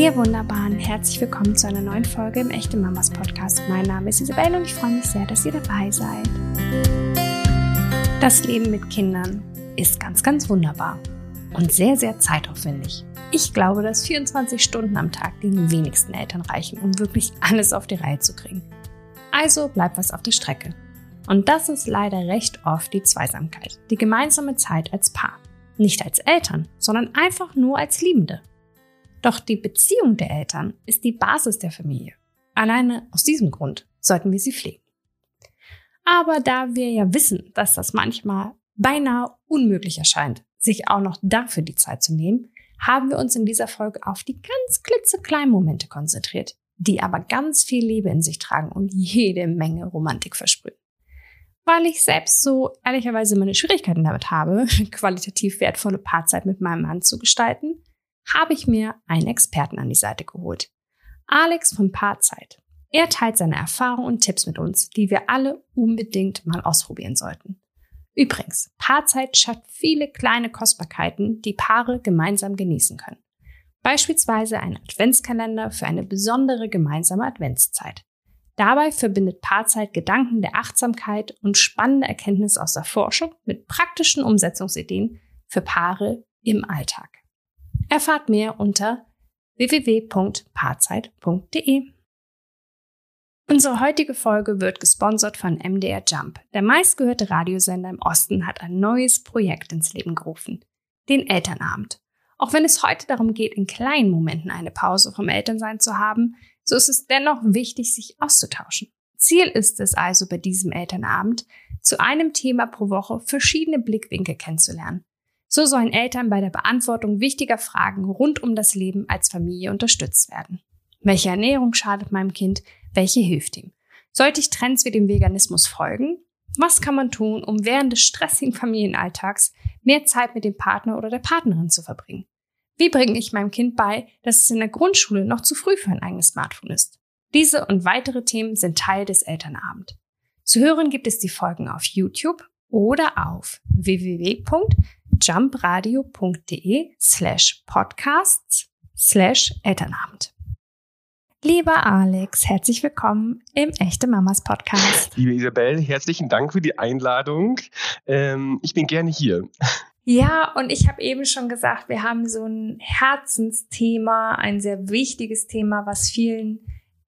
Ihr Wunderbaren, herzlich willkommen zu einer neuen Folge im Echte Mamas Podcast. Mein Name ist Isabelle und ich freue mich sehr, dass ihr dabei seid. Das Leben mit Kindern ist ganz, ganz wunderbar und sehr, sehr zeitaufwendig. Ich glaube, dass 24 Stunden am Tag den wenigsten Eltern reichen, um wirklich alles auf die Reihe zu kriegen. Also bleibt was auf der Strecke. Und das ist leider recht oft die Zweisamkeit, die gemeinsame Zeit als Paar. Nicht als Eltern, sondern einfach nur als Liebende. Doch die Beziehung der Eltern ist die Basis der Familie. Alleine aus diesem Grund sollten wir sie pflegen. Aber da wir ja wissen, dass das manchmal beinahe unmöglich erscheint, sich auch noch dafür die Zeit zu nehmen, haben wir uns in dieser Folge auf die ganz klitzekleinen Momente konzentriert, die aber ganz viel Liebe in sich tragen und jede Menge Romantik versprühen. Weil ich selbst so ehrlicherweise meine Schwierigkeiten damit habe, qualitativ wertvolle Paarzeit mit meinem Mann zu gestalten, habe ich mir einen Experten an die Seite geholt. Alex von Paarzeit. Er teilt seine Erfahrungen und Tipps mit uns, die wir alle unbedingt mal ausprobieren sollten. Übrigens, Paarzeit schafft viele kleine Kostbarkeiten, die Paare gemeinsam genießen können. Beispielsweise ein Adventskalender für eine besondere gemeinsame Adventszeit. Dabei verbindet Paarzeit Gedanken der Achtsamkeit und spannende Erkenntnisse aus der Forschung mit praktischen Umsetzungsideen für Paare im Alltag. Erfahrt mehr unter www.paarzeit.de. Unsere heutige Folge wird gesponsert von MDR Jump. Der meistgehörte Radiosender im Osten hat ein neues Projekt ins Leben gerufen. Den Elternabend. Auch wenn es heute darum geht, in kleinen Momenten eine Pause vom Elternsein zu haben, so ist es dennoch wichtig, sich auszutauschen. Ziel ist es also bei diesem Elternabend, zu einem Thema pro Woche verschiedene Blickwinkel kennenzulernen. So sollen Eltern bei der Beantwortung wichtiger Fragen rund um das Leben als Familie unterstützt werden. Welche Ernährung schadet meinem Kind? Welche hilft ihm? Sollte ich Trends wie dem Veganismus folgen? Was kann man tun, um während des stressigen Familienalltags mehr Zeit mit dem Partner oder der Partnerin zu verbringen? Wie bringe ich meinem Kind bei, dass es in der Grundschule noch zu früh für ein eigenes Smartphone ist? Diese und weitere Themen sind Teil des Elternabend. Zu hören gibt es die Folgen auf YouTube oder auf www jumpradio.de slash podcasts slash Elternabend. Lieber Alex, herzlich willkommen im Echte Mamas Podcast. Liebe Isabel, herzlichen Dank für die Einladung. Ähm, ich bin gerne hier. Ja, und ich habe eben schon gesagt, wir haben so ein Herzensthema, ein sehr wichtiges Thema, was vielen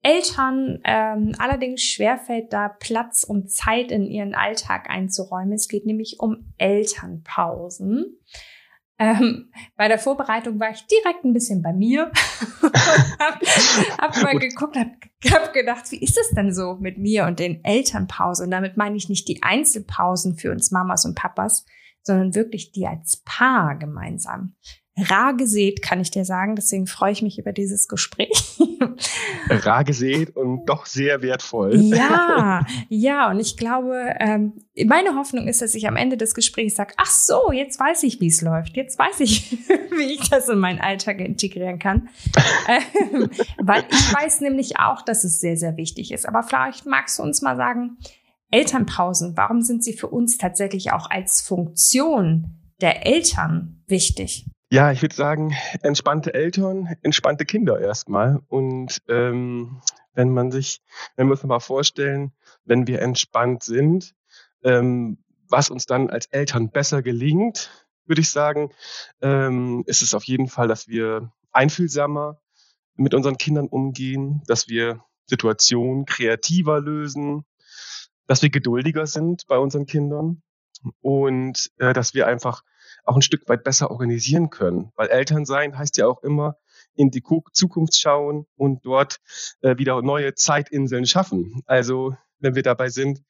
Eltern ähm, allerdings schwerfällt, da Platz und Zeit in ihren Alltag einzuräumen. Es geht nämlich um Elternpausen. Ähm, bei der Vorbereitung war ich direkt ein bisschen bei mir und habe hab mal geguckt, habe hab gedacht, wie ist es denn so mit mir und den Elternpausen? Und damit meine ich nicht die Einzelpausen für uns Mamas und Papas, sondern wirklich die als Paar gemeinsam rar gesät, kann ich dir sagen. Deswegen freue ich mich über dieses Gespräch. rar gesät und doch sehr wertvoll. Ja, ja. Und ich glaube, ähm, meine Hoffnung ist, dass ich am Ende des Gesprächs sage, ach so, jetzt weiß ich, wie es läuft. Jetzt weiß ich, wie ich das in meinen Alltag integrieren kann. ähm, weil ich weiß nämlich auch, dass es sehr, sehr wichtig ist. Aber vielleicht magst du uns mal sagen, Elternpausen, warum sind sie für uns tatsächlich auch als Funktion der Eltern wichtig? Ja, ich würde sagen, entspannte Eltern, entspannte Kinder erstmal. Und ähm, wenn man sich, wenn wir uns mal vorstellen, wenn wir entspannt sind, ähm, was uns dann als Eltern besser gelingt, würde ich sagen, ähm, ist es auf jeden Fall, dass wir einfühlsamer mit unseren Kindern umgehen, dass wir Situationen kreativer lösen, dass wir geduldiger sind bei unseren Kindern und äh, dass wir einfach auch ein Stück weit besser organisieren können. Weil Elternsein heißt ja auch immer in die Zukunft schauen und dort äh, wieder neue Zeitinseln schaffen. Also wenn wir dabei sind,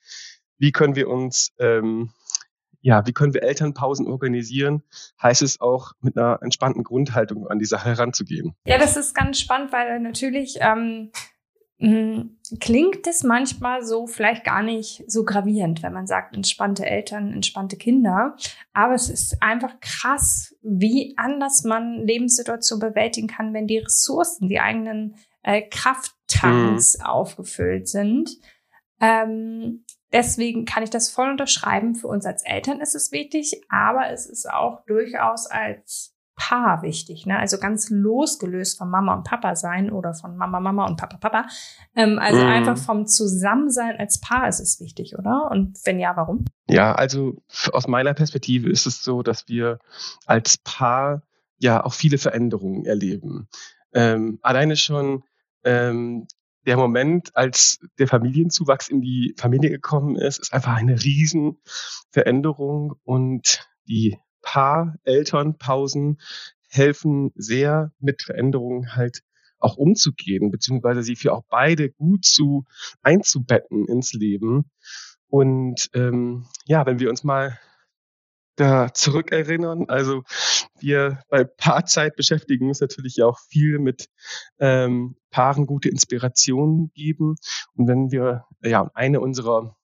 wie können wir uns ähm, ja, wie können wir Elternpausen organisieren, heißt es auch mit einer entspannten Grundhaltung an die Sache heranzugehen. Ja, das ist ganz spannend, weil natürlich ähm, hm, klingt es manchmal so vielleicht gar nicht so gravierend, wenn man sagt, entspannte Eltern, entspannte Kinder. Aber es ist einfach krass, wie anders man Lebenssituationen bewältigen kann, wenn die Ressourcen, die eigenen äh, Krafttanks mhm. aufgefüllt sind. Ähm, deswegen kann ich das voll unterschreiben. Für uns als Eltern ist es wichtig, aber es ist auch durchaus als Paar wichtig, ne? Also ganz losgelöst von Mama und Papa sein oder von Mama, Mama und Papa, Papa. Ähm, also mm. einfach vom Zusammensein als Paar ist es wichtig, oder? Und wenn ja, warum? Ja, also aus meiner Perspektive ist es so, dass wir als Paar ja auch viele Veränderungen erleben. Ähm, alleine schon ähm, der Moment, als der Familienzuwachs in die Familie gekommen ist, ist einfach eine Riesenveränderung und die Paar-Elternpausen helfen sehr mit Veränderungen halt auch umzugehen, beziehungsweise sie für auch beide gut zu einzubetten ins Leben. Und ähm, ja, wenn wir uns mal da zurückerinnern, also wir bei Paarzeit beschäftigen uns natürlich auch viel mit ähm, Paaren gute Inspirationen geben. Und wenn wir, ja, eine unserer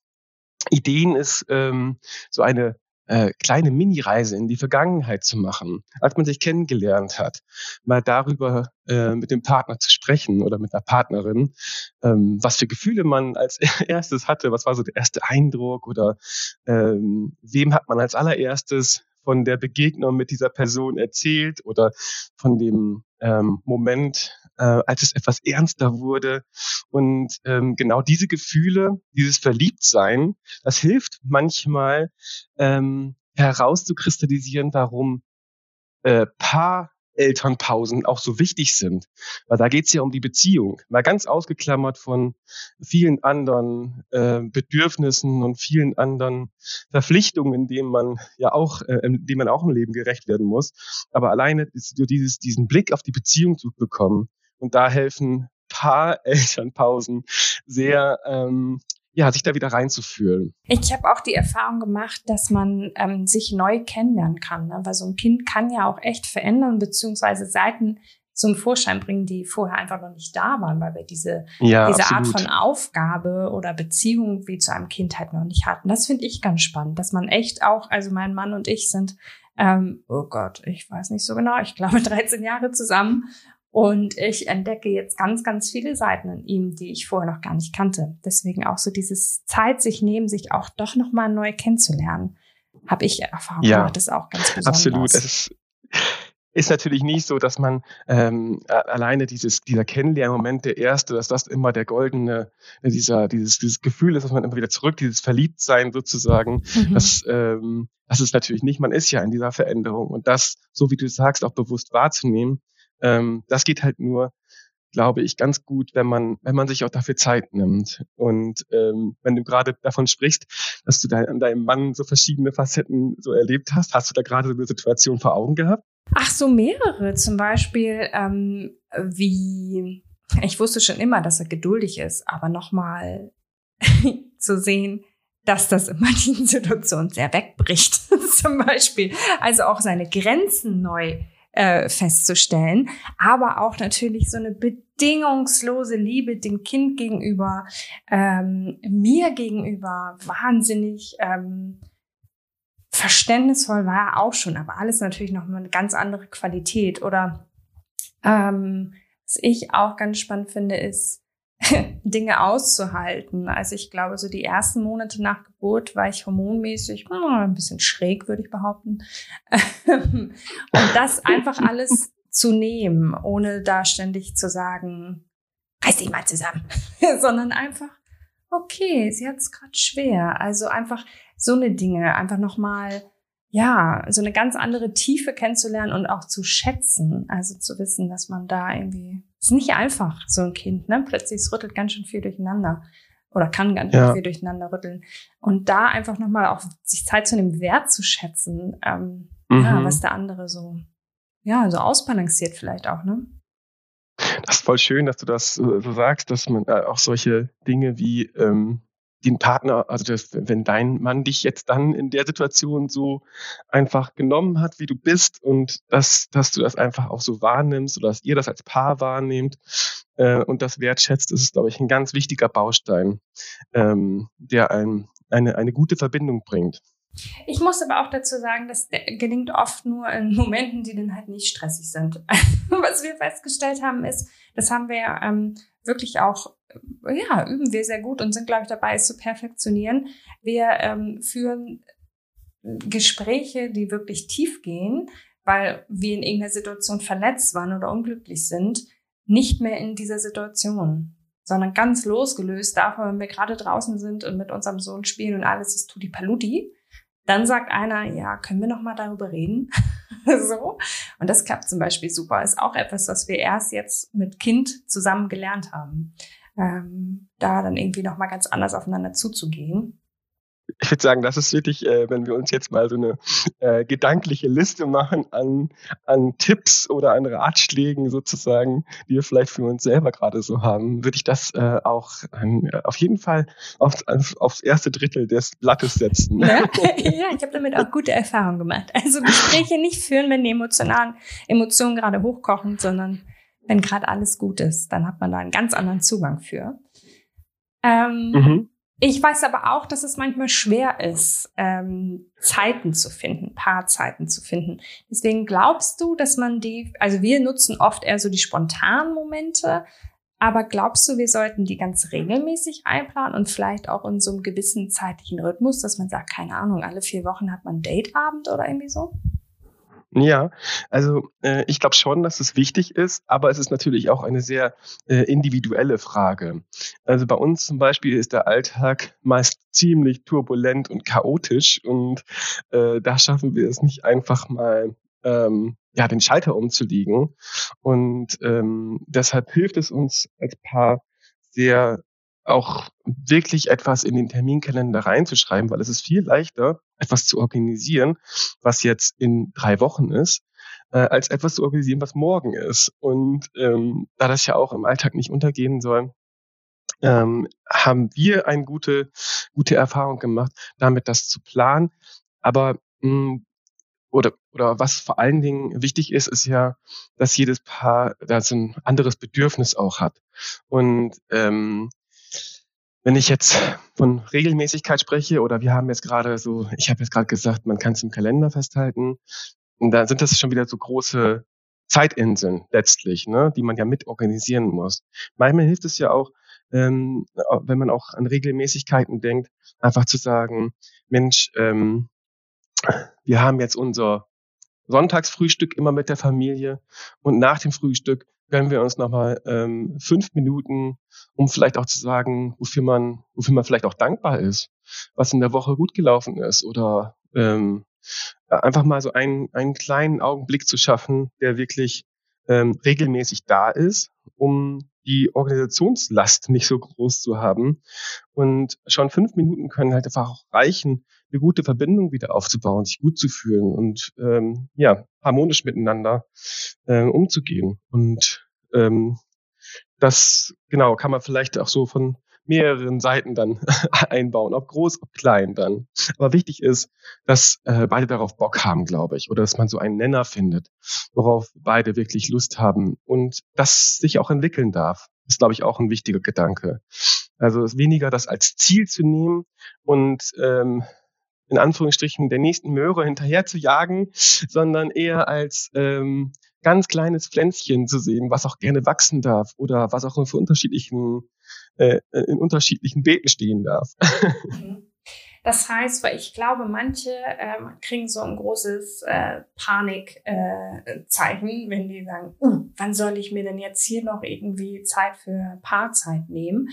Ideen ist, ähm, so eine äh, kleine Mini-Reise in die Vergangenheit zu machen, als man sich kennengelernt hat, mal darüber äh, mit dem Partner zu sprechen oder mit einer Partnerin, ähm, was für Gefühle man als erstes hatte, was war so der erste Eindruck oder ähm, wem hat man als allererstes von der Begegnung mit dieser Person erzählt oder von dem ähm, Moment, äh, als es etwas ernster wurde. Und ähm, genau diese Gefühle, dieses Verliebtsein, das hilft manchmal ähm, herauszukristallisieren, warum äh, Paar Elternpausen auch so wichtig sind. Weil da geht es ja um die Beziehung. Mal ganz ausgeklammert von vielen anderen äh, Bedürfnissen und vielen anderen Verpflichtungen, denen man ja auch, äh, dem man auch im Leben gerecht werden muss. Aber alleine ist nur dieses, diesen Blick auf die Beziehung zu bekommen. Und da helfen paar Elternpausen sehr ähm, ja, sich da wieder reinzufühlen. Ich habe auch die Erfahrung gemacht, dass man ähm, sich neu kennenlernen kann, ne? weil so ein Kind kann ja auch echt verändern, beziehungsweise Seiten zum Vorschein bringen, die vorher einfach noch nicht da waren, weil wir diese, ja, diese Art von Aufgabe oder Beziehung wie zu einem Kind halt noch nicht hatten. Das finde ich ganz spannend, dass man echt auch, also mein Mann und ich sind, ähm, oh Gott, ich weiß nicht so genau, ich glaube 13 Jahre zusammen und ich entdecke jetzt ganz, ganz viele Seiten in ihm, die ich vorher noch gar nicht kannte. Deswegen auch so dieses Zeit sich nehmen, sich auch doch nochmal neu kennenzulernen, habe ich Erfahrung ja, gemacht. Das ist auch ganz besonders. Absolut. Es ist, natürlich nicht so, dass man ähm, alleine dieses, dieser Kennenlernmoment, der erste, dass das immer der goldene, dieser, dieses, dieses Gefühl ist, dass man immer wieder zurück, dieses Verliebtsein sozusagen, mhm. das, ähm, das ist natürlich nicht, man ist ja in dieser Veränderung und das, so wie du sagst, auch bewusst wahrzunehmen, ähm, das geht halt nur, glaube ich, ganz gut, wenn man, wenn man sich auch dafür Zeit nimmt. Und ähm, wenn du gerade davon sprichst, dass du dein, an deinem Mann so verschiedene Facetten so erlebt hast, hast du da gerade so eine Situation vor Augen gehabt? Ach, so mehrere. Zum Beispiel, ähm, wie ich wusste schon immer, dass er geduldig ist, aber nochmal zu sehen, dass das in manchen Situationen sehr wegbricht. Zum Beispiel. Also auch seine Grenzen neu äh, festzustellen, aber auch natürlich so eine bedingungslose Liebe dem Kind gegenüber, ähm, mir gegenüber, wahnsinnig ähm, verständnisvoll war er auch schon, aber alles natürlich noch mal eine ganz andere Qualität. Oder ähm, was ich auch ganz spannend finde, ist, Dinge auszuhalten. Also ich glaube, so die ersten Monate nach Geburt war ich hormonmäßig hm, ein bisschen schräg, würde ich behaupten. Und das einfach alles zu nehmen, ohne da ständig zu sagen, reiß dich mal zusammen, sondern einfach, okay, sie hat es gerade schwer. Also einfach so eine Dinge, einfach nochmal ja, so eine ganz andere Tiefe kennenzulernen und auch zu schätzen. Also zu wissen, dass man da irgendwie, ist nicht einfach, so ein Kind, ne? Plötzlich es rüttelt ganz schön viel durcheinander oder kann ganz schön ja. viel durcheinander rütteln. Und da einfach nochmal auch sich Zeit zu nehmen, Wert zu schätzen, ähm, mhm. ja, was der andere so, ja, so ausbalanciert vielleicht auch, ne? Das ist voll schön, dass du das so sagst, dass man äh, auch solche Dinge wie ähm, den Partner, also das, wenn dein Mann dich jetzt dann in der Situation so einfach genommen hat, wie du bist und dass, dass du das einfach auch so wahrnimmst oder dass ihr das als Paar wahrnehmt äh, und das wertschätzt, ist, glaube ich, ein ganz wichtiger Baustein, ähm, der ein, eine, eine gute Verbindung bringt. Ich muss aber auch dazu sagen, das gelingt oft nur in Momenten, die dann halt nicht stressig sind. Was wir festgestellt haben, ist, das haben wir ähm, wirklich auch ja, üben wir sehr gut und sind, glaube ich, dabei, es zu perfektionieren. Wir ähm, führen Gespräche, die wirklich tief gehen, weil wir in irgendeiner Situation verletzt waren oder unglücklich sind, nicht mehr in dieser Situation, sondern ganz losgelöst davon, wenn wir gerade draußen sind und mit unserem Sohn spielen und alles ist tutti paluti, dann sagt einer, ja, können wir noch mal darüber reden? so. Und das klappt zum Beispiel super. Ist auch etwas, was wir erst jetzt mit Kind zusammen gelernt haben. Ähm, da dann irgendwie noch mal ganz anders aufeinander zuzugehen ich würde sagen, das ist wirklich, äh, wenn wir uns jetzt mal so eine äh, gedankliche Liste machen an, an Tipps oder an Ratschlägen sozusagen, die wir vielleicht für uns selber gerade so haben, würde ich das äh, auch ähm, auf jeden Fall aufs, aufs erste Drittel des Blattes setzen. Ja, ja ich habe damit auch gute Erfahrungen gemacht. Also Gespräche nicht führen, wenn die emotionalen Emotionen gerade hochkochen, sondern wenn gerade alles gut ist, dann hat man da einen ganz anderen Zugang für. Ähm, mhm. Ich weiß aber auch, dass es manchmal schwer ist, ähm, Zeiten zu finden, Paarzeiten zu finden. Deswegen glaubst du, dass man die, also wir nutzen oft eher so die spontanen Momente, aber glaubst du, wir sollten die ganz regelmäßig einplanen und vielleicht auch in so einem gewissen zeitlichen Rhythmus, dass man sagt, keine Ahnung, alle vier Wochen hat man Dateabend oder irgendwie so? Ja, also äh, ich glaube schon, dass es wichtig ist, aber es ist natürlich auch eine sehr äh, individuelle Frage. Also bei uns zum Beispiel ist der Alltag meist ziemlich turbulent und chaotisch und äh, da schaffen wir es nicht einfach mal ähm, ja, den Schalter umzulegen. Und ähm, deshalb hilft es uns als Paar sehr auch wirklich etwas in den Terminkalender reinzuschreiben, weil es ist viel leichter, etwas zu organisieren, was jetzt in drei Wochen ist, äh, als etwas zu organisieren, was morgen ist. Und ähm, da das ja auch im Alltag nicht untergehen soll, ähm, haben wir eine gute, gute Erfahrung gemacht, damit das zu planen. Aber mh, hm, oder, oder was vor allen Dingen wichtig ist, ist ja, dass jedes Paar da so ein anderes Bedürfnis auch hat. Und ähm, wenn ich jetzt von Regelmäßigkeit spreche oder wir haben jetzt gerade so, ich habe jetzt gerade gesagt, man kann es im Kalender festhalten, und dann sind das schon wieder so große Zeitinseln letztlich, ne, die man ja mit organisieren muss. Manchmal hilft es ja auch, ähm, wenn man auch an Regelmäßigkeiten denkt, einfach zu sagen, Mensch, ähm, wir haben jetzt unser Sonntagsfrühstück immer mit der Familie und nach dem Frühstück gönnen wir uns nochmal ähm, fünf Minuten, um vielleicht auch zu sagen, wofür man, wofür man vielleicht auch dankbar ist, was in der Woche gut gelaufen ist oder ähm, einfach mal so einen, einen kleinen Augenblick zu schaffen, der wirklich ähm, regelmäßig da ist, um die Organisationslast nicht so groß zu haben. Und schon fünf Minuten können halt einfach auch reichen, eine gute Verbindung wieder aufzubauen, sich gut zu fühlen und ähm, ja, harmonisch miteinander äh, umzugehen. Und ähm, das genau kann man vielleicht auch so von mehreren Seiten dann einbauen, ob groß, ob klein dann. Aber wichtig ist, dass äh, beide darauf Bock haben, glaube ich, oder dass man so einen Nenner findet, worauf beide wirklich Lust haben und das sich auch entwickeln darf, ist, glaube ich, auch ein wichtiger Gedanke. Also weniger das als Ziel zu nehmen und ähm, in Anführungsstrichen der nächsten Möhre hinterher zu jagen, sondern eher als ähm, ganz kleines Pflänzchen zu sehen, was auch gerne wachsen darf oder was auch in unterschiedlichen, äh, in unterschiedlichen Beeten stehen darf. Mhm. Das heißt, weil ich glaube, manche ähm, kriegen so ein großes äh, Panikzeichen, äh, wenn die sagen, uh, wann soll ich mir denn jetzt hier noch irgendwie Zeit für Paarzeit nehmen?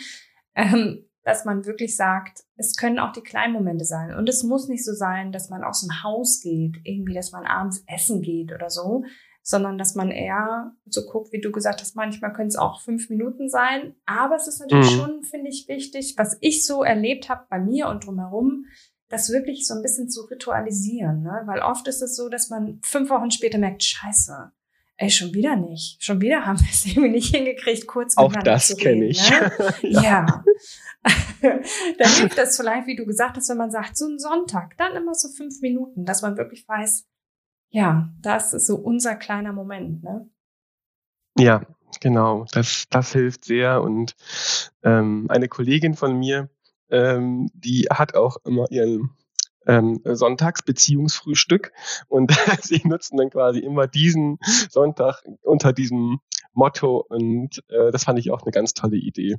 Ähm, dass man wirklich sagt, es können auch die kleinen Momente sein. Und es muss nicht so sein, dass man aus dem Haus geht, irgendwie, dass man abends essen geht oder so, sondern dass man eher so guckt, wie du gesagt hast, manchmal können es auch fünf Minuten sein. Aber es ist natürlich mhm. schon, finde ich, wichtig, was ich so erlebt habe bei mir und drumherum, das wirklich so ein bisschen zu ritualisieren. Ne? Weil oft ist es so, dass man fünf Wochen später merkt, scheiße, ey, schon wieder nicht. Schon wieder haben wir es irgendwie nicht hingekriegt, kurz Auch das kenne ich. Ne? ja. dann hilft das vielleicht, wie du gesagt hast, wenn man sagt, so ein Sonntag, dann immer so fünf Minuten, dass man wirklich weiß, ja, das ist so unser kleiner Moment, ne? Ja, genau. Das, das hilft sehr. Und ähm, eine Kollegin von mir, ähm, die hat auch immer ihren ähm, Sonntagsbeziehungsfrühstück und sie nutzen dann quasi immer diesen Sonntag unter diesem Motto und äh, das fand ich auch eine ganz tolle Idee.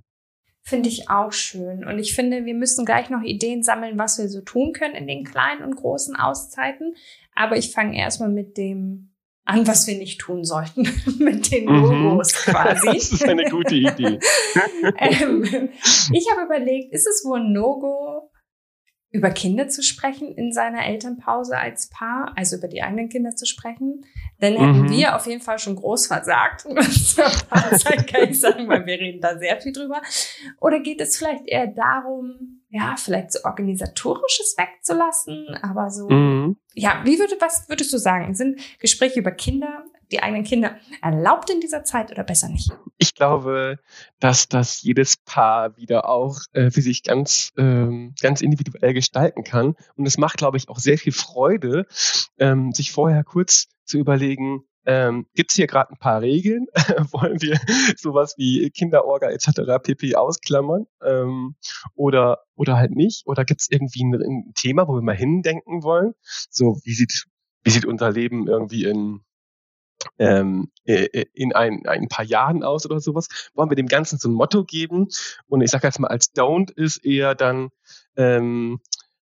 Finde ich auch schön. Und ich finde, wir müssen gleich noch Ideen sammeln, was wir so tun können in den kleinen und großen Auszeiten. Aber ich fange erstmal mit dem an, was wir nicht tun sollten mit den mhm. Logos mhm. quasi. das ist eine gute Idee. ähm, ich habe überlegt, ist es wohl ein No-Go, über Kinder zu sprechen in seiner Elternpause als Paar, also über die eigenen Kinder zu sprechen. Denn hätten mhm. wir auf jeden Fall schon groß versagt. Paarzeit kann ich sagen, weil wir reden da sehr viel drüber. Oder geht es vielleicht eher darum, ja, vielleicht so organisatorisches wegzulassen, aber so, mhm. ja, wie würde, was würdest du sagen? Sind Gespräche über Kinder die eigenen Kinder erlaubt in dieser Zeit oder besser nicht? Ich glaube, dass das jedes Paar wieder auch äh, für sich ganz, ähm, ganz individuell gestalten kann. Und es macht, glaube ich, auch sehr viel Freude, ähm, sich vorher kurz zu überlegen, ähm, Gibt es hier gerade ein paar Regeln? Wollen wir sowas wie Kinderorga etc. pp. ausklammern? Ähm, oder, oder halt nicht? Oder gibt es irgendwie ein, ein, Thema, wo wir mal hindenken wollen? So, wie sieht, wie sieht unser Leben irgendwie in ähm, äh, äh, in ein, ein paar Jahren aus oder sowas, wollen wir dem Ganzen so ein Motto geben. Und ich sage jetzt mal, als Don't ist eher dann ähm,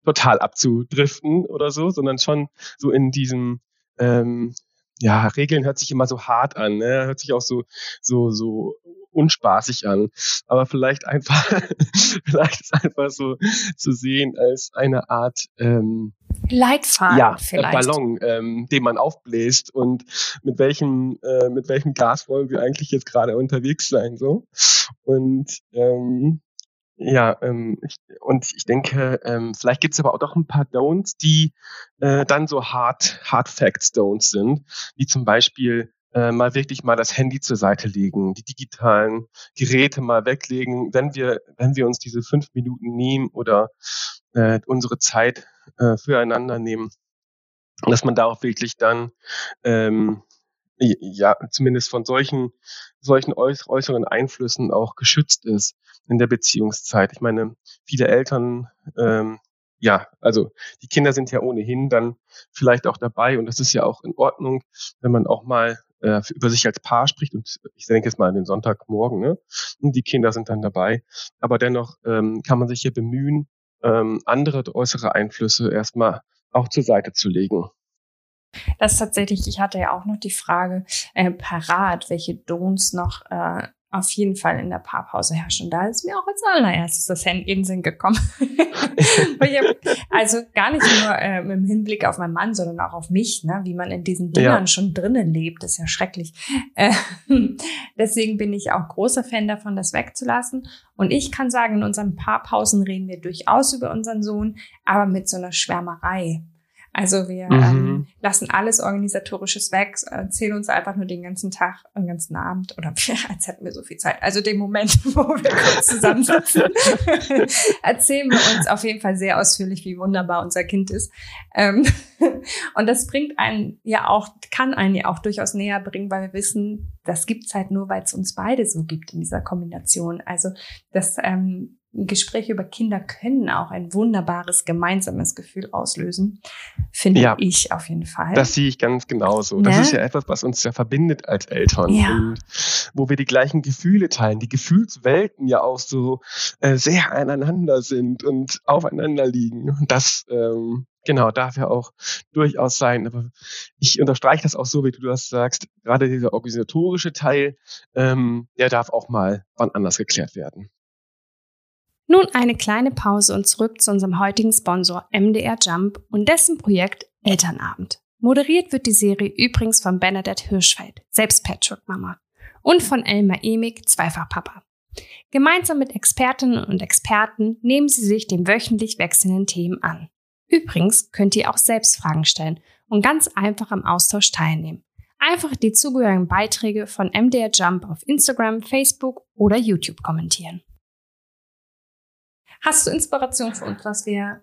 total abzudriften oder so, sondern schon so in diesem ähm, ja, Regeln hört sich immer so hart an, ne? hört sich auch so, so, so unspaßig an. Aber vielleicht einfach, vielleicht ist einfach so zu sehen als eine Art ähm, Leitfaden ja, vielleicht. Ballon, ähm, den man aufbläst und mit welchem, äh, mit welchem Gas wollen wir eigentlich jetzt gerade unterwegs sein, so. Und ähm, ja, ähm, ich, und ich denke, ähm, vielleicht gibt es aber auch doch ein paar Don'ts, die äh, dann so hard, hard Facts Don'ts sind, wie zum Beispiel äh, mal wirklich mal das Handy zur Seite legen, die digitalen Geräte mal weglegen, wenn wir, wenn wir uns diese fünf Minuten nehmen oder äh, unsere Zeit äh, füreinander nehmen, dass man da auch wirklich dann ähm, ja zumindest von solchen solchen äußeren Einflüssen auch geschützt ist in der Beziehungszeit. Ich meine, viele Eltern ähm, ja, also die Kinder sind ja ohnehin dann vielleicht auch dabei und das ist ja auch in Ordnung, wenn man auch mal äh, über sich als Paar spricht und ich denke jetzt mal an den Sonntagmorgen, ne? Und die Kinder sind dann dabei. Aber dennoch ähm, kann man sich hier bemühen, ähm, andere äußere Einflüsse erstmal auch zur Seite zu legen. Das ist tatsächlich, ich hatte ja auch noch die Frage äh, parat, welche Don'ts noch äh, auf jeden Fall in der Paarpause herrschen. Da ist mir auch als allererstes das Handy in den Sinn gekommen. also gar nicht nur äh, im Hinblick auf meinen Mann, sondern auch auf mich, ne? wie man in diesen Dingern ja. schon drinnen lebt, ist ja schrecklich. Äh, deswegen bin ich auch großer Fan davon, das wegzulassen. Und ich kann sagen, in unseren Paarpausen reden wir durchaus über unseren Sohn, aber mit so einer Schwärmerei. Also wir mhm. ähm, lassen alles Organisatorisches weg, erzählen uns einfach nur den ganzen Tag, den ganzen Abend oder als hätten wir so viel Zeit. Also den Moment, wo wir kurz zusammensitzen, erzählen wir uns auf jeden Fall sehr ausführlich, wie wunderbar unser Kind ist. Ähm, und das bringt einen ja auch, kann einen ja auch durchaus näher bringen, weil wir wissen, das gibt's halt nur, weil es uns beide so gibt in dieser Kombination. Also das ähm, Gespräche über Kinder können auch ein wunderbares gemeinsames Gefühl auslösen, finde ja, ich auf jeden Fall. Das sehe ich ganz genauso. Das ne? ist ja etwas, was uns ja verbindet als Eltern ja. und wo wir die gleichen Gefühle teilen, die Gefühlswelten ja auch so äh, sehr aneinander sind und aufeinander liegen. Und das ähm, genau darf ja auch durchaus sein. Aber ich unterstreiche das auch so, wie du das sagst. Gerade dieser organisatorische Teil, ähm, der darf auch mal wann anders geklärt werden. Nun eine kleine Pause und zurück zu unserem heutigen Sponsor MDR Jump und dessen Projekt Elternabend. Moderiert wird die Serie übrigens von Bernadette Hirschfeld, selbst Patchwork-Mama, und von Elmar Emig, Zweifachpapa. Gemeinsam mit Expertinnen und Experten nehmen sie sich den wöchentlich wechselnden Themen an. Übrigens könnt ihr auch selbst Fragen stellen und ganz einfach am Austausch teilnehmen. Einfach die zugehörigen Beiträge von MDR Jump auf Instagram, Facebook oder YouTube kommentieren. Hast du Inspiration für uns, was wir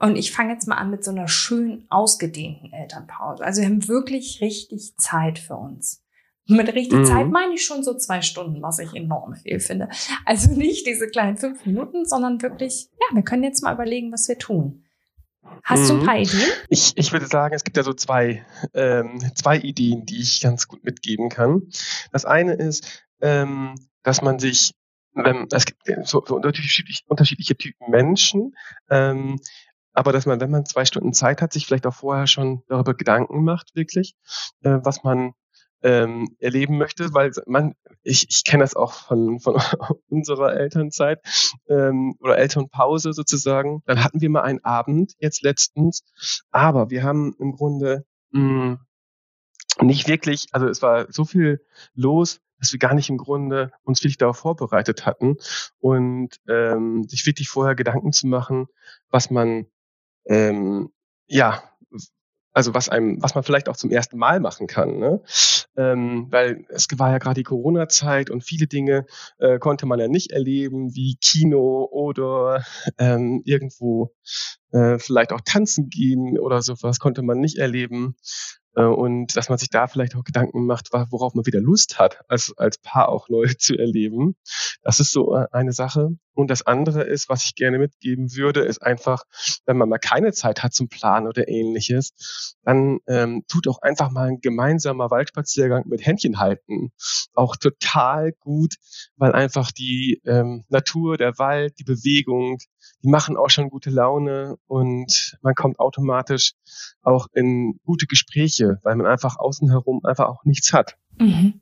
und ich fange jetzt mal an mit so einer schön ausgedehnten Elternpause. Also wir haben wirklich richtig Zeit für uns. Mit richtig mhm. Zeit meine ich schon so zwei Stunden, was ich enorm viel finde. Also nicht diese kleinen fünf Minuten, sondern wirklich, ja, wir können jetzt mal überlegen, was wir tun. Hast mhm. du ein paar mhm. Ideen? Ich, ich würde sagen, es gibt ja so zwei, ähm, zwei Ideen, die ich ganz gut mitgeben kann. Das eine ist, ähm, dass man sich ähm, es gibt so, so unterschiedlich, unterschiedliche Typen Menschen. Ähm, aber dass man, wenn man zwei Stunden Zeit hat, sich vielleicht auch vorher schon darüber Gedanken macht, wirklich, äh, was man ähm, erleben möchte, weil man, ich, ich kenne das auch von, von unserer Elternzeit ähm, oder Elternpause sozusagen. Dann hatten wir mal einen Abend jetzt letztens, aber wir haben im Grunde mh, hm, nicht wirklich, also es war so viel los, dass wir gar nicht im Grunde uns wirklich darauf vorbereitet hatten und ähm, sich wirklich vorher Gedanken zu machen, was man ähm, ja also was einem, was man vielleicht auch zum ersten Mal machen kann, ne? ähm, weil es war ja gerade die Corona-Zeit und viele Dinge äh, konnte man ja nicht erleben, wie Kino oder ähm, irgendwo äh, vielleicht auch tanzen gehen oder sowas konnte man nicht erleben. Äh, und dass man sich da vielleicht auch Gedanken macht, worauf man wieder Lust hat, als, als Paar auch neu zu erleben. Das ist so äh, eine Sache. Und das andere ist, was ich gerne mitgeben würde, ist einfach, wenn man mal keine Zeit hat zum Planen oder ähnliches, dann ähm, tut auch einfach mal ein gemeinsamer Waldspaziergang mit Händchen halten. Auch total gut, weil einfach die ähm, Natur, der Wald, die Bewegung, die machen auch schon gute Laune und man kommt automatisch auch in gute Gespräche, weil man einfach außen herum einfach auch nichts hat. Mhm.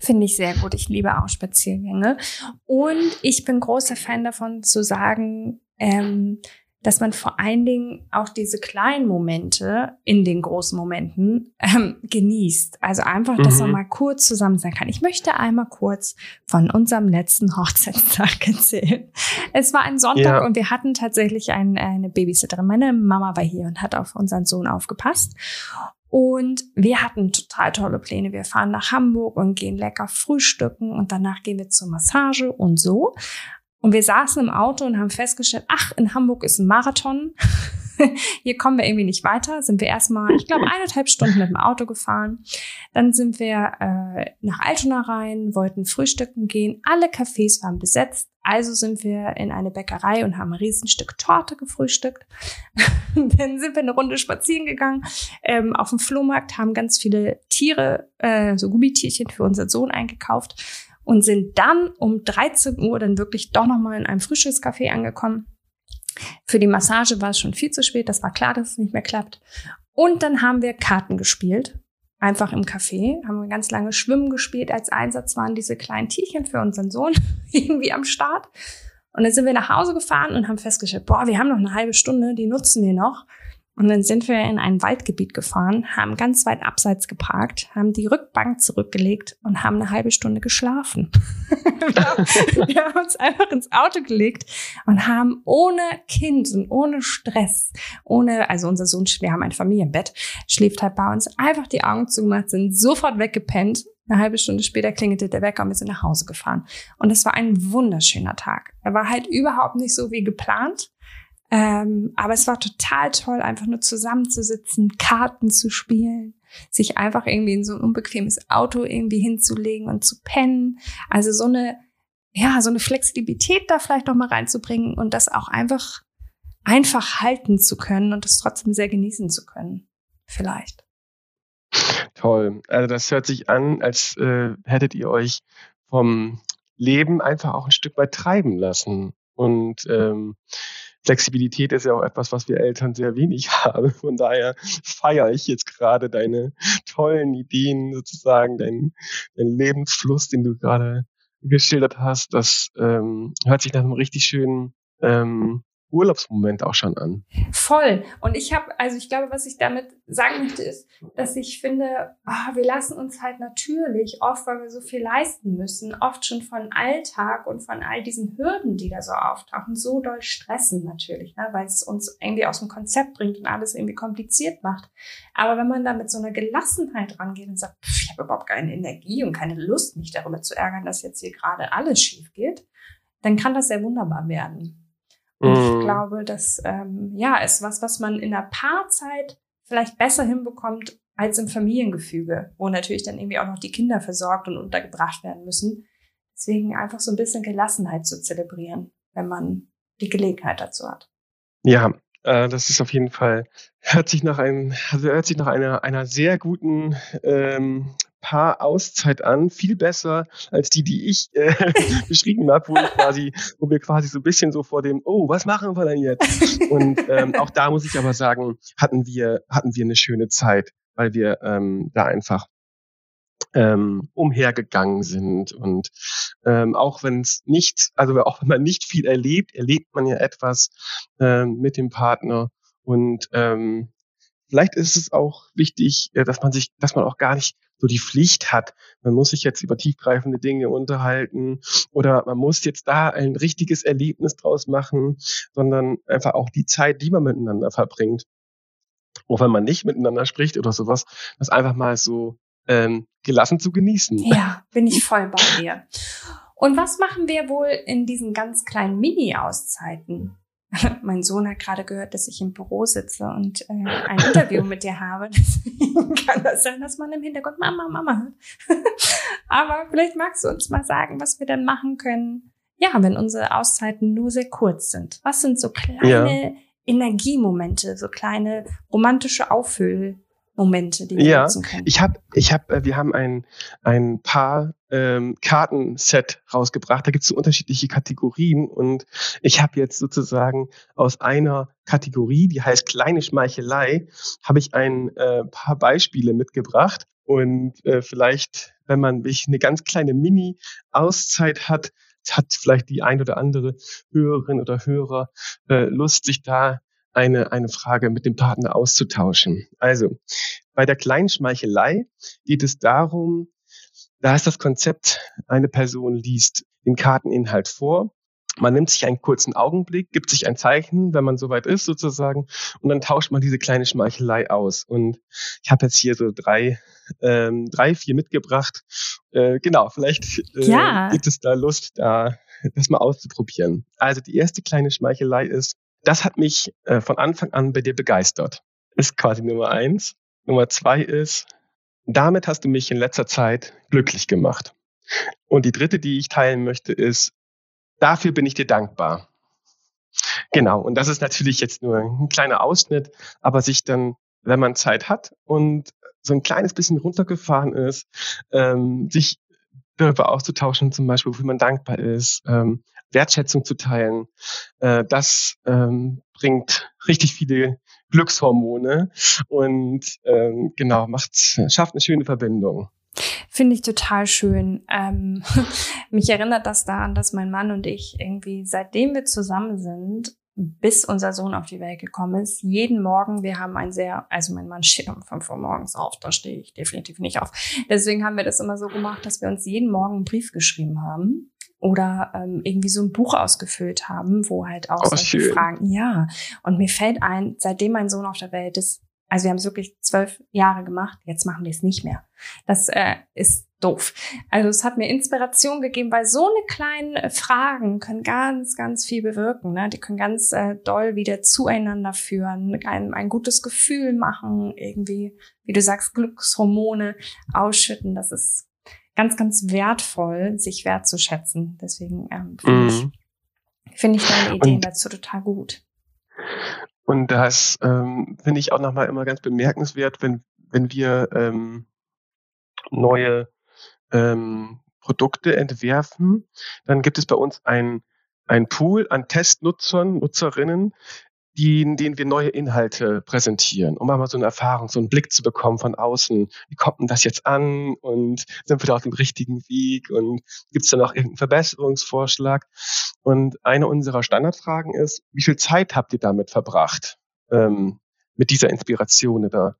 Finde ich sehr gut. Ich liebe auch Spaziergänge. Und ich bin großer Fan davon zu sagen, ähm, dass man vor allen Dingen auch diese kleinen Momente in den großen Momenten ähm, genießt. Also einfach, dass mhm. man mal kurz zusammen sein kann. Ich möchte einmal kurz von unserem letzten Hochzeitstag erzählen. Es war ein Sonntag ja. und wir hatten tatsächlich ein, eine Babysitterin. Meine Mama war hier und hat auf unseren Sohn aufgepasst. Und wir hatten total tolle Pläne. Wir fahren nach Hamburg und gehen lecker frühstücken und danach gehen wir zur Massage und so. Und wir saßen im Auto und haben festgestellt, ach, in Hamburg ist ein Marathon. Hier kommen wir irgendwie nicht weiter. Sind wir erstmal, ich glaube, eineinhalb Stunden mit dem Auto gefahren. Dann sind wir äh, nach Altona rein, wollten frühstücken gehen. Alle Cafés waren besetzt. Also sind wir in eine Bäckerei und haben ein Riesenstück Torte gefrühstückt. dann sind wir eine Runde spazieren gegangen ähm, auf dem Flohmarkt, haben ganz viele Tiere, äh, so Gummitierchen für unseren Sohn eingekauft und sind dann um 13 Uhr dann wirklich doch nochmal in einem Frühstückscafé angekommen. Für die Massage war es schon viel zu spät, das war klar, dass es nicht mehr klappt. Und dann haben wir Karten gespielt einfach im Café, haben wir ganz lange Schwimmen gespielt. Als Einsatz waren diese kleinen Tierchen für unseren Sohn irgendwie am Start. Und dann sind wir nach Hause gefahren und haben festgestellt, boah, wir haben noch eine halbe Stunde, die nutzen wir noch. Und dann sind wir in ein Waldgebiet gefahren, haben ganz weit abseits geparkt, haben die Rückbank zurückgelegt und haben eine halbe Stunde geschlafen. wir haben uns einfach ins Auto gelegt und haben ohne Kind und ohne Stress, ohne, also unser Sohn, wir haben ein Familienbett, schläft halt bei uns, einfach die Augen zugemacht, sind sofort weggepennt. Eine halbe Stunde später klingelte der Wecker und wir sind nach Hause gefahren. Und es war ein wunderschöner Tag. Er war halt überhaupt nicht so wie geplant. Ähm, aber es war total toll, einfach nur zusammenzusitzen, Karten zu spielen, sich einfach irgendwie in so ein unbequemes Auto irgendwie hinzulegen und zu pennen. Also so eine, ja, so eine Flexibilität da vielleicht noch mal reinzubringen und das auch einfach, einfach halten zu können und das trotzdem sehr genießen zu können. Vielleicht. Toll. Also das hört sich an, als äh, hättet ihr euch vom Leben einfach auch ein Stück weit treiben lassen. Und ähm, Flexibilität ist ja auch etwas, was wir Eltern sehr wenig haben. Von daher feiere ich jetzt gerade deine tollen Ideen, sozusagen, deinen, deinen Lebensfluss, den du gerade geschildert hast. Das ähm, hört sich nach einem richtig schönen ähm, Urlaubsmoment auch schon an. Voll. Und ich habe, also ich glaube, was ich damit sagen möchte, ist, dass ich finde, oh, wir lassen uns halt natürlich oft, weil wir so viel leisten müssen, oft schon von Alltag und von all diesen Hürden, die da so auftauchen, so doll stressen natürlich, ne? weil es uns irgendwie aus dem Konzept bringt und alles irgendwie kompliziert macht. Aber wenn man da mit so einer Gelassenheit rangeht und sagt, pff, ich habe überhaupt keine Energie und keine Lust, mich darüber zu ärgern, dass jetzt hier gerade alles schief geht, dann kann das sehr wunderbar werden. Und ich mhm. glaube, das ähm, ja, ist was, was man in der Paarzeit vielleicht besser hinbekommt als im Familiengefüge, wo natürlich dann irgendwie auch noch die Kinder versorgt und untergebracht werden müssen. Deswegen einfach so ein bisschen Gelassenheit zu zelebrieren, wenn man die Gelegenheit dazu hat. Ja, äh, das ist auf jeden Fall, hört sich nach einem, also hört sich nach einer, einer sehr guten ähm, Paar Auszeit an, viel besser als die, die ich äh, beschrieben habe, wo, quasi, wo wir quasi so ein bisschen so vor dem, oh, was machen wir denn jetzt? Und ähm, auch da muss ich aber sagen, hatten wir, hatten wir eine schöne Zeit, weil wir ähm, da einfach ähm, umhergegangen sind. Und ähm, auch wenn es nicht, also auch wenn man nicht viel erlebt, erlebt man ja etwas ähm, mit dem Partner. Und ähm, vielleicht ist es auch wichtig, äh, dass man sich, dass man auch gar nicht so die Pflicht hat. Man muss sich jetzt über tiefgreifende Dinge unterhalten oder man muss jetzt da ein richtiges Erlebnis draus machen, sondern einfach auch die Zeit, die man miteinander verbringt. Auch wenn man nicht miteinander spricht oder sowas, das einfach mal so ähm, gelassen zu genießen. Ja, bin ich voll bei dir. Und was machen wir wohl in diesen ganz kleinen Mini-Auszeiten? mein Sohn hat gerade gehört, dass ich im Büro sitze und äh, ein Interview mit dir habe. Deswegen kann das sein, dass man im Hintergrund Mama, Mama hört. Aber vielleicht magst du uns mal sagen, was wir denn machen können. Ja, wenn unsere Auszeiten nur sehr kurz sind. Was sind so kleine ja. Energiemomente, so kleine romantische Auffüll Momente, die wir ja, nutzen können. Ich habe, ich habe, äh, wir haben ein ein paar ähm, Kartenset rausgebracht. Da gibt es so unterschiedliche Kategorien und ich habe jetzt sozusagen aus einer Kategorie, die heißt kleine Schmeichelei, habe ich ein äh, paar Beispiele mitgebracht und äh, vielleicht, wenn man sich eine ganz kleine Mini-Auszeit hat, hat vielleicht die ein oder andere Hörerin oder Hörer äh, Lust, sich da eine, eine Frage mit dem Partner auszutauschen. Also, bei der kleinen Schmeichelei geht es darum, da ist das Konzept, eine Person liest den Karteninhalt vor. Man nimmt sich einen kurzen Augenblick, gibt sich ein Zeichen, wenn man soweit ist sozusagen, und dann tauscht man diese kleine Schmeichelei aus. Und ich habe jetzt hier so drei, ähm, drei, vier mitgebracht. Äh, genau, vielleicht äh, ja. gibt es da Lust, da das mal auszuprobieren. Also die erste kleine Schmeichelei ist, das hat mich äh, von Anfang an bei dir begeistert. Ist quasi Nummer eins. Nummer zwei ist, damit hast du mich in letzter Zeit glücklich gemacht. Und die dritte, die ich teilen möchte, ist, dafür bin ich dir dankbar. Genau, und das ist natürlich jetzt nur ein kleiner Ausschnitt, aber sich dann, wenn man Zeit hat und so ein kleines bisschen runtergefahren ist, ähm, sich darüber auszutauschen, zum Beispiel, wofür man dankbar ist, ähm, Wertschätzung zu teilen, äh, das ähm, bringt richtig viele Glückshormone und ähm, genau macht schafft eine schöne Verbindung. Finde ich total schön. Ähm, mich erinnert das daran, dass mein Mann und ich irgendwie, seitdem wir zusammen sind, bis unser Sohn auf die Welt gekommen ist, jeden Morgen, wir haben ein sehr, also mein Mann steht um fünf Uhr morgens auf, da stehe ich definitiv nicht auf. Deswegen haben wir das immer so gemacht, dass wir uns jeden Morgen einen Brief geschrieben haben oder ähm, irgendwie so ein Buch ausgefüllt haben, wo halt auch oh, solche schön. Fragen, ja. Und mir fällt ein, seitdem mein Sohn auf der Welt ist, also wir haben es wirklich zwölf Jahre gemacht, jetzt machen wir es nicht mehr. Das äh, ist doof. Also es hat mir Inspiration gegeben, weil so eine kleinen Fragen können ganz, ganz viel bewirken. Ne? Die können ganz äh, doll wieder zueinander führen, ein, ein gutes Gefühl machen, irgendwie, wie du sagst, Glückshormone ausschütten. Das ist ganz, ganz wertvoll, sich wertzuschätzen. Deswegen ähm, finde mhm. ich, find ich deine Ideen dazu total gut. Und das ähm, finde ich auch nochmal immer ganz bemerkenswert, wenn, wenn wir ähm, neue ähm, Produkte entwerfen, dann gibt es bei uns ein, ein Pool an Testnutzern, Nutzerinnen, die, denen wir neue Inhalte präsentieren, um einmal so eine Erfahrung, so einen Blick zu bekommen von außen. Wie kommt denn das jetzt an? Und sind wir da auf dem richtigen Weg? Und gibt es da noch irgendeinen Verbesserungsvorschlag? Und eine unserer Standardfragen ist, wie viel Zeit habt ihr damit verbracht? Ähm, mit dieser Inspiration oder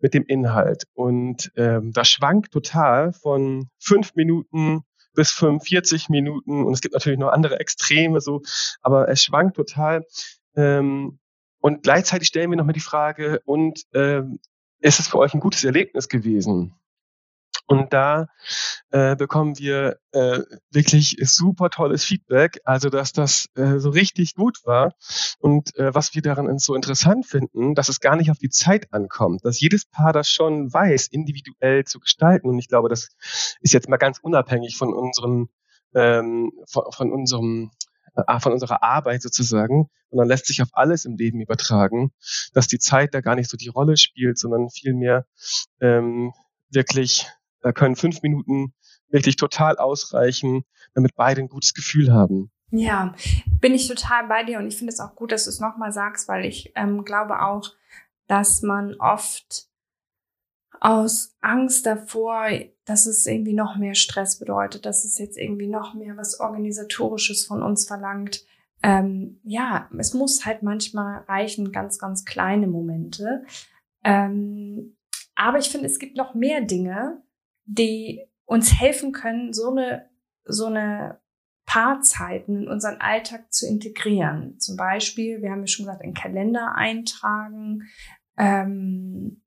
mit dem Inhalt. Und ähm, das schwankt total von fünf Minuten bis 45 Minuten und es gibt natürlich noch andere Extreme so, aber es schwankt total ähm, und gleichzeitig stellen wir nochmal die Frage, und ähm, ist es für euch ein gutes Erlebnis gewesen? Und da äh, bekommen wir äh, wirklich super tolles Feedback, also dass das äh, so richtig gut war. Und äh, was wir daran so interessant finden, dass es gar nicht auf die Zeit ankommt, dass jedes Paar das schon weiß, individuell zu gestalten. Und ich glaube, das ist jetzt mal ganz unabhängig von unserem ähm, von, von unserem von unserer Arbeit sozusagen, sondern lässt sich auf alles im Leben übertragen, dass die Zeit da gar nicht so die Rolle spielt, sondern vielmehr ähm, wirklich da können fünf Minuten wirklich total ausreichen, damit beide ein gutes Gefühl haben. Ja, bin ich total bei dir und ich finde es auch gut, dass du es nochmal sagst, weil ich ähm, glaube auch, dass man oft aus Angst davor, dass es irgendwie noch mehr Stress bedeutet, dass es jetzt irgendwie noch mehr was Organisatorisches von uns verlangt. Ähm, ja, es muss halt manchmal reichen, ganz, ganz kleine Momente. Ähm, aber ich finde, es gibt noch mehr Dinge, die uns helfen können, so eine, so eine Paarzeiten in unseren Alltag zu integrieren. Zum Beispiel, wir haben ja schon gesagt, einen Kalender eintragen, ähm,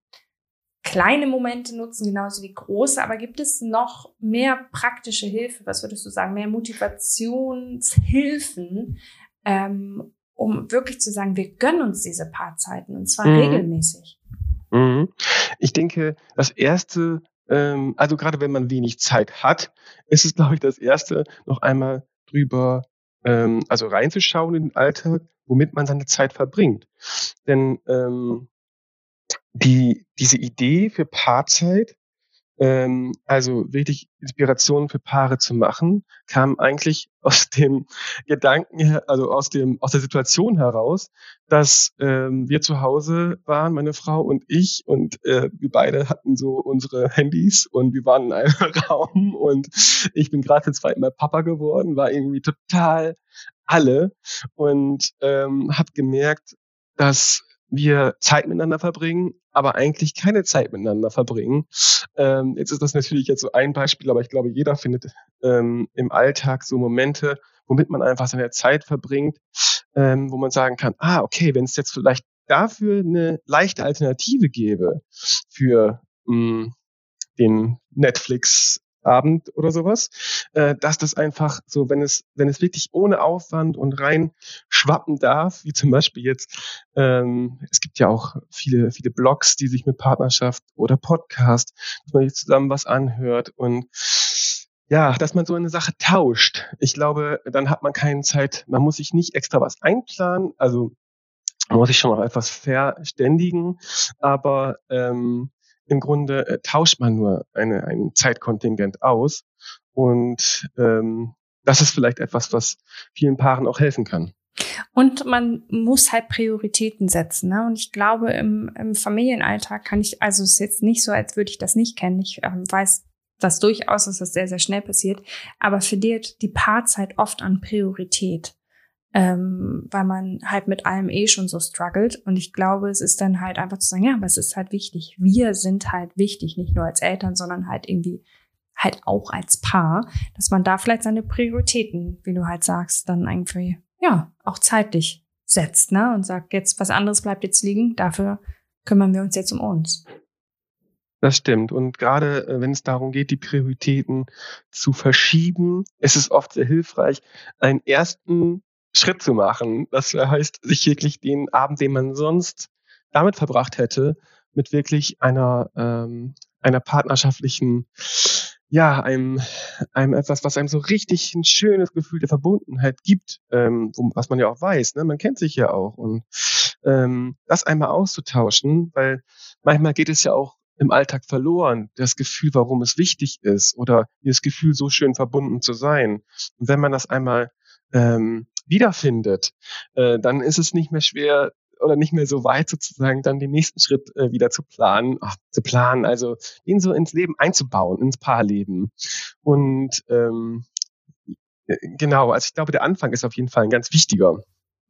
kleine Momente nutzen, genauso wie große. Aber gibt es noch mehr praktische Hilfe? Was würdest du sagen? Mehr Motivationshilfen, ähm, um wirklich zu sagen, wir gönnen uns diese Paarzeiten und zwar mhm. regelmäßig? Mhm. Ich denke, das erste ähm, also gerade wenn man wenig Zeit hat, ist es, glaube ich, das Erste, noch einmal drüber, ähm, also reinzuschauen in den Alltag, womit man seine Zeit verbringt. Denn ähm, die, diese Idee für Paarzeit ähm, also wirklich Inspiration für Paare zu machen, kam eigentlich aus dem Gedanken, also aus dem aus der Situation heraus, dass ähm, wir zu Hause waren, meine Frau und ich, und äh, wir beide hatten so unsere Handys und wir waren in einem Raum und ich bin gerade zum zweiten Mal Papa geworden, war irgendwie total alle und ähm, habe gemerkt, dass wir Zeit miteinander verbringen, aber eigentlich keine Zeit miteinander verbringen. Ähm, jetzt ist das natürlich jetzt so ein Beispiel, aber ich glaube, jeder findet ähm, im Alltag so Momente, womit man einfach seine Zeit verbringt, ähm, wo man sagen kann, ah, okay, wenn es jetzt vielleicht dafür eine leichte Alternative gäbe für mh, hm, den Netflix Abend oder sowas, äh, dass das einfach so, wenn es, wenn es wirklich ohne Aufwand und rein schwappen darf, wie zum Beispiel jetzt, ähm, es gibt ja auch viele, viele Blogs, die sich mit Partnerschaft oder Podcast, dass man sich zusammen was anhört und ja, dass man so eine Sache tauscht. Ich glaube, dann hat man keine Zeit, man muss sich nicht extra was einplanen, also man muss sich schon noch etwas verständigen, aber ähm, im Grunde äh, tauscht man nur eine, ein Zeitkontingent aus. Und ähm, das ist vielleicht etwas, was vielen Paaren auch helfen kann. Und man muss halt Prioritäten setzen. Ne? Und ich glaube, im, im Familienalltag kann ich, also es ist jetzt nicht so, als würde ich das nicht kennen. Ich ähm, weiß das durchaus, dass das sehr, sehr schnell passiert. Aber verliert die Paarzeit oft an Priorität ähm, weil man halt mit allem eh schon so struggelt. Und ich glaube, es ist dann halt einfach zu sagen, ja, aber es ist halt wichtig. Wir sind halt wichtig, nicht nur als Eltern, sondern halt irgendwie halt auch als Paar, dass man da vielleicht seine Prioritäten, wie du halt sagst, dann irgendwie, ja, auch zeitlich setzt, ne? Und sagt, jetzt was anderes bleibt jetzt liegen, dafür kümmern wir uns jetzt um uns. Das stimmt. Und gerade äh, wenn es darum geht, die Prioritäten zu verschieben, ist es oft sehr hilfreich, einen ersten Schritt zu machen. Das heißt, sich wirklich den Abend, den man sonst damit verbracht hätte, mit wirklich einer, ähm, einer partnerschaftlichen, ja, einem, einem etwas, was einem so richtig ein schönes Gefühl der Verbundenheit gibt, ähm, wo, was man ja auch weiß, ne? man kennt sich ja auch. Und ähm, das einmal auszutauschen, weil manchmal geht es ja auch im Alltag verloren, das Gefühl, warum es wichtig ist oder das Gefühl, so schön verbunden zu sein. Und wenn man das einmal ähm, wiederfindet, äh, dann ist es nicht mehr schwer oder nicht mehr so weit sozusagen dann den nächsten Schritt äh, wieder zu planen, ach, zu planen, also ihn so ins Leben einzubauen, ins Paarleben. Und ähm, äh, genau, also ich glaube, der Anfang ist auf jeden Fall ein ganz wichtiger.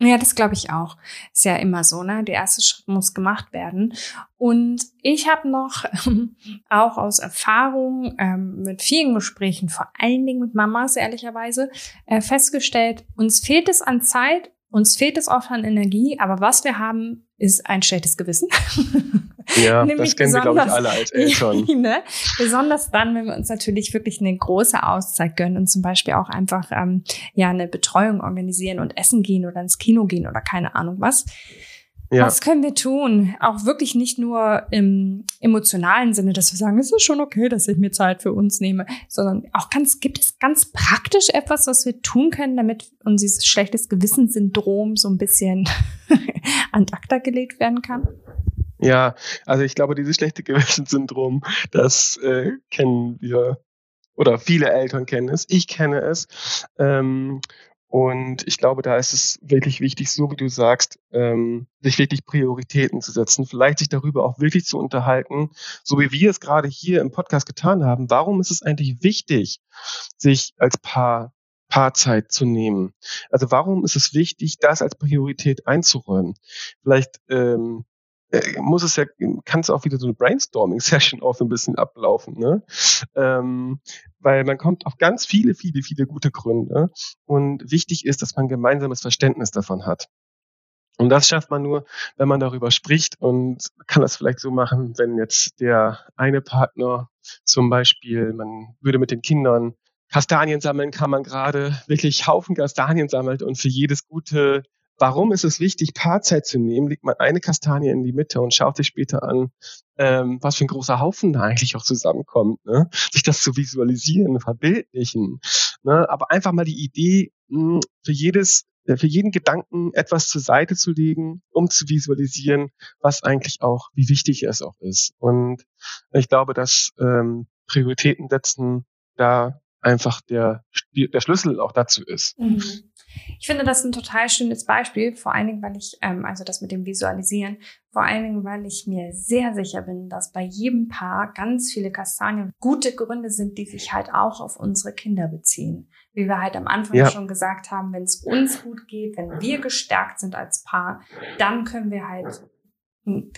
Ja, das glaube ich auch. Ist ja immer so, ne? Der erste Schritt muss gemacht werden. Und ich habe noch auch aus Erfahrung ähm, mit vielen Gesprächen, vor allen Dingen mit Mamas ehrlicherweise, äh, festgestellt, uns fehlt es an Zeit, uns fehlt es oft an Energie, aber was wir haben, ist ein schlechtes Gewissen. Ja, das kennen wir, glaube ich, alle als Eltern. ne? Besonders dann, wenn wir uns natürlich wirklich eine große Auszeit gönnen und zum Beispiel auch einfach ähm, ja eine Betreuung organisieren und essen gehen oder ins Kino gehen oder keine Ahnung was. Ja. Was können wir tun? Auch wirklich nicht nur im emotionalen Sinne, dass wir sagen, es ist schon okay, dass ich mir Zeit für uns nehme, sondern auch ganz, gibt es ganz praktisch etwas, was wir tun können, damit uns dieses schlechtes Gewissen-Syndrom so ein bisschen an acta gelegt werden kann? Ja, also ich glaube, dieses schlechte Gewissen-Syndrom, das äh, kennen wir oder viele Eltern kennen es. Ich kenne es. Ähm, und ich glaube, da ist es wirklich wichtig, so wie du sagst, ähm, sich wirklich Prioritäten zu setzen, vielleicht sich darüber auch wirklich zu unterhalten, so wie wir es gerade hier im Podcast getan haben. Warum ist es eigentlich wichtig, sich als Paar Paarzeit zu nehmen? Also warum ist es wichtig, das als Priorität einzuräumen? Vielleicht ähm, äh, muss es ja, kann es auch wieder so eine Brainstorming-Session auch so ein bisschen ablaufen, ne? Ähm, weil man kommt auf ganz viele, viele, viele gute Gründe. Und wichtig ist, dass man gemeinsames Verständnis davon hat. Und das schafft man nur, wenn man darüber spricht und kann das vielleicht so machen, wenn jetzt der eine Partner zum Beispiel, man würde mit den Kindern Kastanien sammeln, kann man gerade wirklich Haufen Kastanien sammelt und für jedes gute Warum ist es wichtig, Paarzeit zu nehmen? Legt man eine Kastanie in die Mitte und schaut sich später an, ähm, was für ein großer Haufen da eigentlich auch zusammenkommt. Ne? Sich das zu visualisieren, verbildlichen. Ne? Aber einfach mal die Idee, mh, hm, für jedes äh, für jeden Gedanken etwas zur Seite zu legen, um zu visualisieren, was eigentlich auch, wie wichtig es auch ist. Und ich glaube, dass ähm, Prioritäten setzen da einfach der, der Schlüssel auch dazu ist. Mhm. Ich finde das ein total schönes Beispiel, vor allen Dingen, weil ich, ähm, also das mit dem Visualisieren, vor allen Dingen, weil ich mir sehr sicher bin, dass bei jedem Paar ganz viele Kastanien gute Gründe sind, die sich halt auch auf unsere Kinder beziehen. Wie wir halt am Anfang ja. schon gesagt haben, wenn es uns gut geht, wenn wir gestärkt sind als Paar, dann können wir halt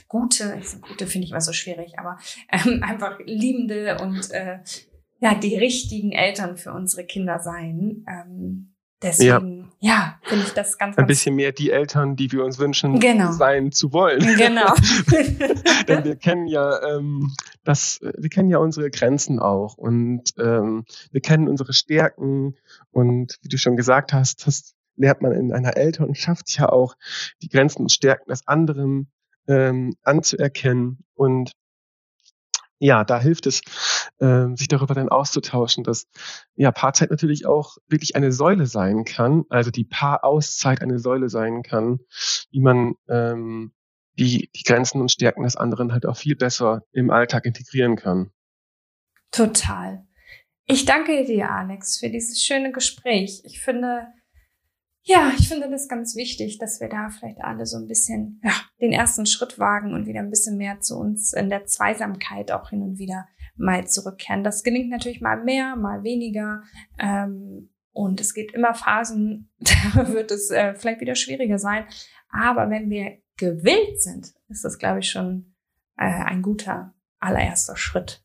gute, gute finde ich immer so schwierig, aber ähm, einfach liebende und äh, ja die richtigen Eltern für unsere Kinder sein. Ähm, Deswegen, ja, ja finde ich das ganz, ganz Ein bisschen mehr die Eltern, die wir uns wünschen, genau. sein zu wollen. Genau. Denn wir kennen ja ähm, das, wir kennen ja unsere Grenzen auch und ähm, wir kennen unsere Stärken und wie du schon gesagt hast, das lernt man in einer Elternschaft ja auch, die Grenzen und Stärken des anderen ähm, anzuerkennen und ja, da hilft es, äh, sich darüber dann auszutauschen, dass ja Paarzeit natürlich auch wirklich eine Säule sein kann, also die Paarauszeit eine Säule sein kann, wie man ähm, die, die Grenzen und Stärken des anderen halt auch viel besser im Alltag integrieren kann. Total. Ich danke dir, Alex, für dieses schöne Gespräch. Ich finde, ja, ich finde das ganz wichtig, dass wir da vielleicht alle so ein bisschen ja, den ersten Schritt wagen und wieder ein bisschen mehr zu uns in der Zweisamkeit auch hin und wieder mal zurückkehren. Das gelingt natürlich mal mehr, mal weniger. Ähm, und es gibt immer Phasen, da wird es äh, vielleicht wieder schwieriger sein. Aber wenn wir gewillt sind, ist das, glaube ich, schon äh, ein guter allererster Schritt.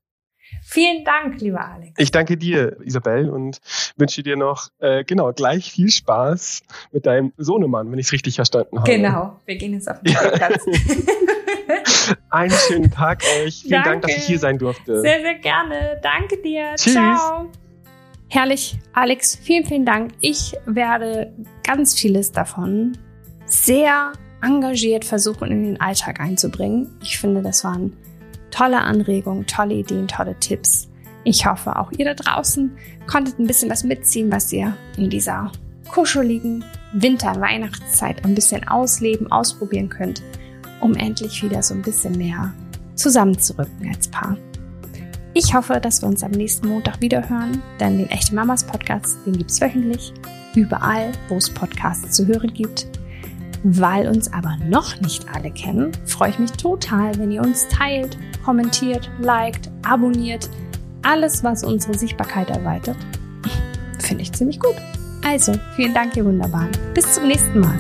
Vielen Dank, lieber Alex. Ich danke dir, Isabel, und wünsche dir noch äh, genau gleich viel Spaß mit deinem Sohnemann, wenn ich es richtig verstanden habe. Genau, wir gehen jetzt auf den Spielplatz. Einen schönen Tag euch. Vielen Danke. Dank, dass ich hier sein durfte. Sehr, sehr gerne. Danke dir. Tschüss. Ciao. Herrlich, Alex, vielen, vielen Dank. Ich werde ganz vieles davon sehr engagiert versuchen, in den Alltag einzubringen. Ich finde, das waren tolle Anregungen, tolle Ideen, tolle Tipps. Ich hoffe, auch ihr da draußen konntet ein bisschen was mitziehen, was ihr in dieser kuscheligen Winter-Weihnachtszeit ein bisschen ausleben, ausprobieren könnt, um endlich wieder so ein bisschen mehr zusammenzurücken als Paar. Ich hoffe, dass wir uns am nächsten Montag wieder hören, denn den Echte Mamas Podcast, den gibt es wöchentlich, überall, wo es Podcasts zu hören gibt. Weil uns aber noch nicht alle kennen, freue ich mich total, wenn ihr uns teilt, kommentiert, liked, abonniert. Alles, was unsere Sichtbarkeit erweitert. Finde ich ziemlich gut. Also, vielen Dank, ihr Wunderbaren. Bis zum nächsten Mal.